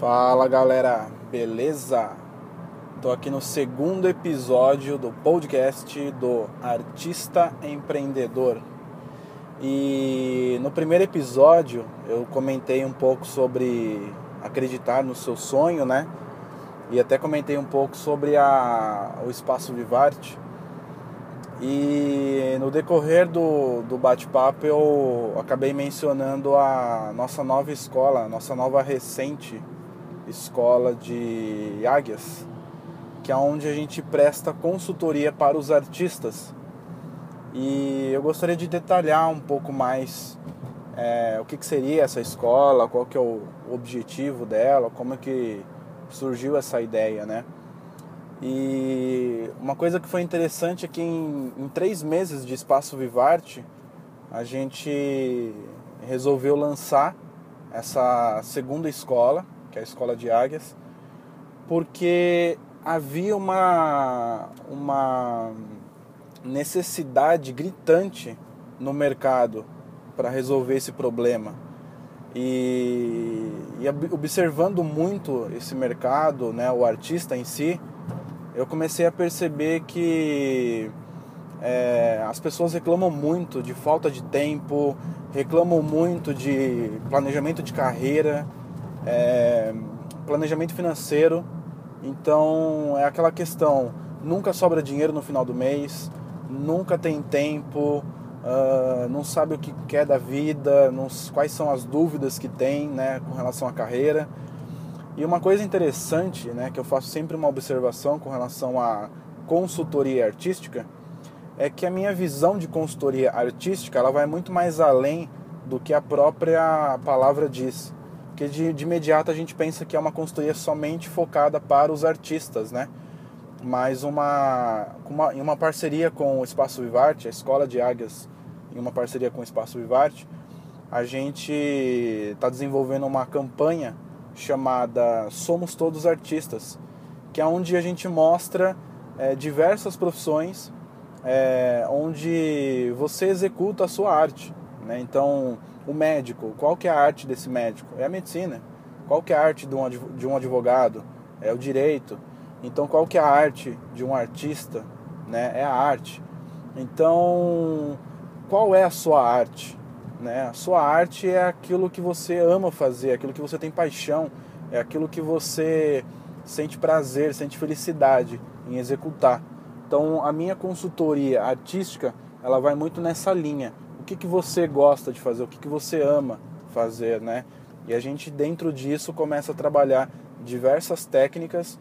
Fala galera, beleza? Tô aqui no segundo episódio do podcast do Artista Empreendedor. E no primeiro episódio eu comentei um pouco sobre acreditar no seu sonho, né? E até comentei um pouco sobre a, o Espaço Vivarte. E no decorrer do, do bate-papo eu acabei mencionando a nossa nova escola, nossa nova recente escola de águias, que é onde a gente presta consultoria para os artistas. E eu gostaria de detalhar um pouco mais é, o que, que, seria essa escola, qual que é o objetivo dela, como é que surgiu essa ideia, né? E uma coisa que foi interessante é que em, em três meses de Espaço Vivarte, a gente resolveu lançar essa segunda escola, que é a Escola de Águias, porque havia uma, uma necessidade gritante no mercado para resolver esse problema. E, e, observando muito esse mercado, né, o artista em si, eu comecei a perceber que é, as pessoas reclamam muito de falta de tempo, reclamam muito de planejamento de carreira, é, planejamento financeiro. Então é aquela questão: nunca sobra dinheiro no final do mês, nunca tem tempo, uh, não sabe o que quer da vida, não, quais são as dúvidas que tem né, com relação à carreira. E uma coisa interessante, né, que eu faço sempre uma observação com relação à consultoria artística, é que a minha visão de consultoria artística ela vai muito mais além do que a própria palavra diz. Porque de, de imediato a gente pensa que é uma consultoria somente focada para os artistas, né? Mas uma, uma, em uma parceria com o Espaço Vivarte, a Escola de Águias, em uma parceria com o Espaço Vivarte, a gente está desenvolvendo uma campanha chamada Somos Todos Artistas, que é onde a gente mostra é, diversas profissões é, onde você executa a sua arte. Né? Então, o médico, qual que é a arte desse médico? É a medicina. Qual que é a arte de um advogado? É o direito. Então, qual que é a arte de um artista? Né? É a arte. Então, qual é a sua arte? Né? A sua arte é aquilo que você ama fazer, aquilo que você tem paixão, é aquilo que você sente prazer, sente felicidade em executar. Então, a minha consultoria artística, ela vai muito nessa linha. Que, que você gosta de fazer, o que, que você ama fazer, né? E a gente, dentro disso, começa a trabalhar diversas técnicas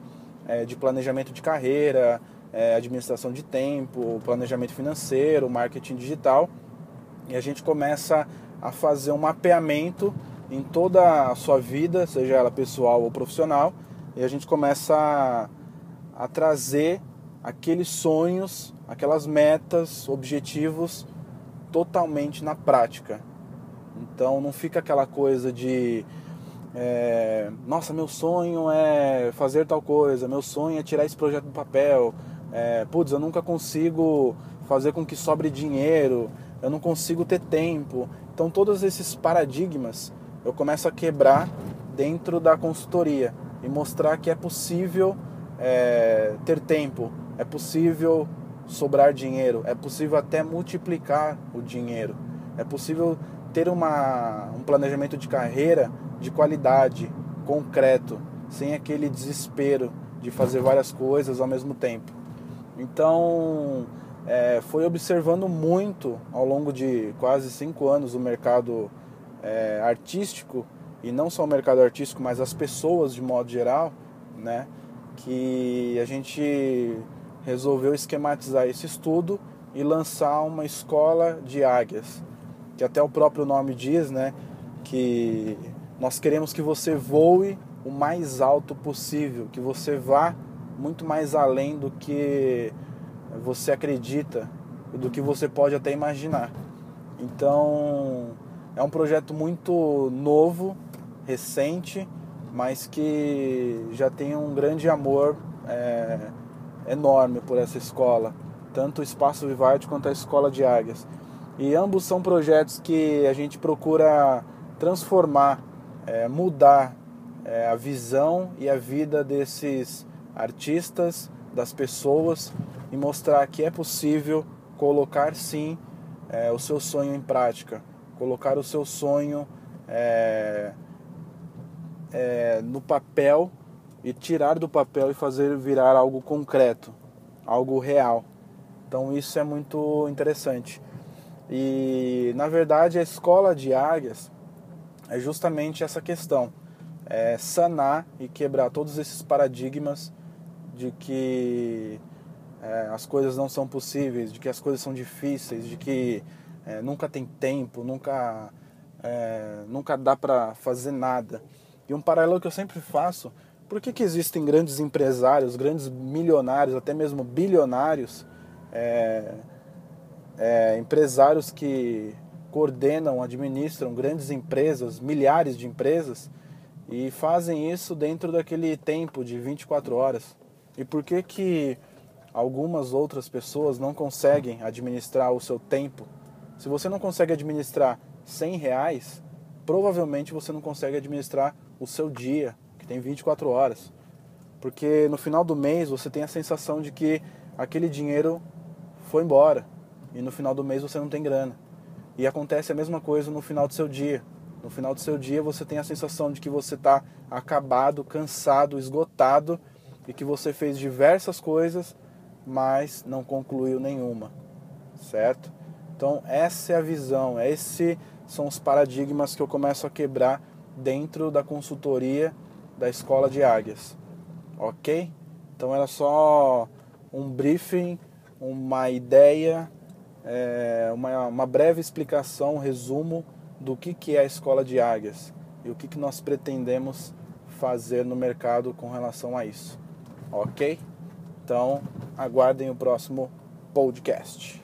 é, de planejamento de carreira, é, administração de tempo, planejamento financeiro, marketing digital e a gente começa a fazer um mapeamento em toda a sua vida, seja ela pessoal ou profissional, e a gente começa a, a trazer aqueles sonhos, aquelas metas, objetivos totalmente na prática. Então não fica aquela coisa de é, nossa, meu sonho é fazer tal coisa, meu sonho é tirar esse projeto do papel, é, putz, eu nunca consigo fazer com que sobre dinheiro, eu não consigo ter tempo. Então, todos esses paradigmas eu começo a quebrar dentro da consultoria e mostrar que é possível é, ter tempo, é possível sobrar dinheiro, é possível até multiplicar o dinheiro, é possível ter uma, um planejamento de carreira de qualidade, concreto, sem aquele desespero de fazer várias coisas ao mesmo tempo. Então, é, foi observando muito ao longo de quase cinco anos o mercado é, artístico e não só o mercado artístico, mas as pessoas de modo geral, né, que a gente resolveu esquematizar esse estudo e lançar uma escola de águias, que até o próprio nome diz, né, que nós queremos que você voe o mais alto possível, que você vá muito mais além do que você acredita, do que você pode até imaginar. Então, é um projeto muito novo, recente, mas que já tem um grande amor é, enorme por essa escola, tanto o Espaço Vivarte quanto a Escola de Águias. E ambos são projetos que a gente procura transformar, é, mudar é, a visão e a vida desses artistas, das pessoas e mostrar que é possível colocar sim é, o seu sonho em prática, colocar o seu sonho é, é, no papel e tirar do papel e fazer virar algo concreto, algo real. Então isso é muito interessante. E na verdade a escola de águias é justamente essa questão, é sanar e quebrar todos esses paradigmas de que é, as coisas não são possíveis, de que as coisas são difíceis, de que é, nunca tem tempo, nunca, é, nunca dá para fazer nada. E um paralelo que eu sempre faço, por que, que existem grandes empresários, grandes milionários, até mesmo bilionários, é, é, empresários que coordenam, administram grandes empresas, milhares de empresas, e fazem isso dentro daquele tempo de 24 horas. E por que que algumas outras pessoas não conseguem administrar o seu tempo? Se você não consegue administrar 100 reais, provavelmente você não consegue administrar o seu dia, tem 24 horas. Porque no final do mês você tem a sensação de que aquele dinheiro foi embora e no final do mês você não tem grana. E acontece a mesma coisa no final do seu dia. No final do seu dia você tem a sensação de que você está acabado, cansado, esgotado e que você fez diversas coisas, mas não concluiu nenhuma, certo? Então essa é a visão, esses são os paradigmas que eu começo a quebrar dentro da consultoria da escola de águias, ok? Então era só um briefing, uma ideia é, uma, uma breve explicação, um resumo do que, que é a escola de águias e o que, que nós pretendemos fazer no mercado com relação a isso. Ok? Então, aguardem o próximo podcast.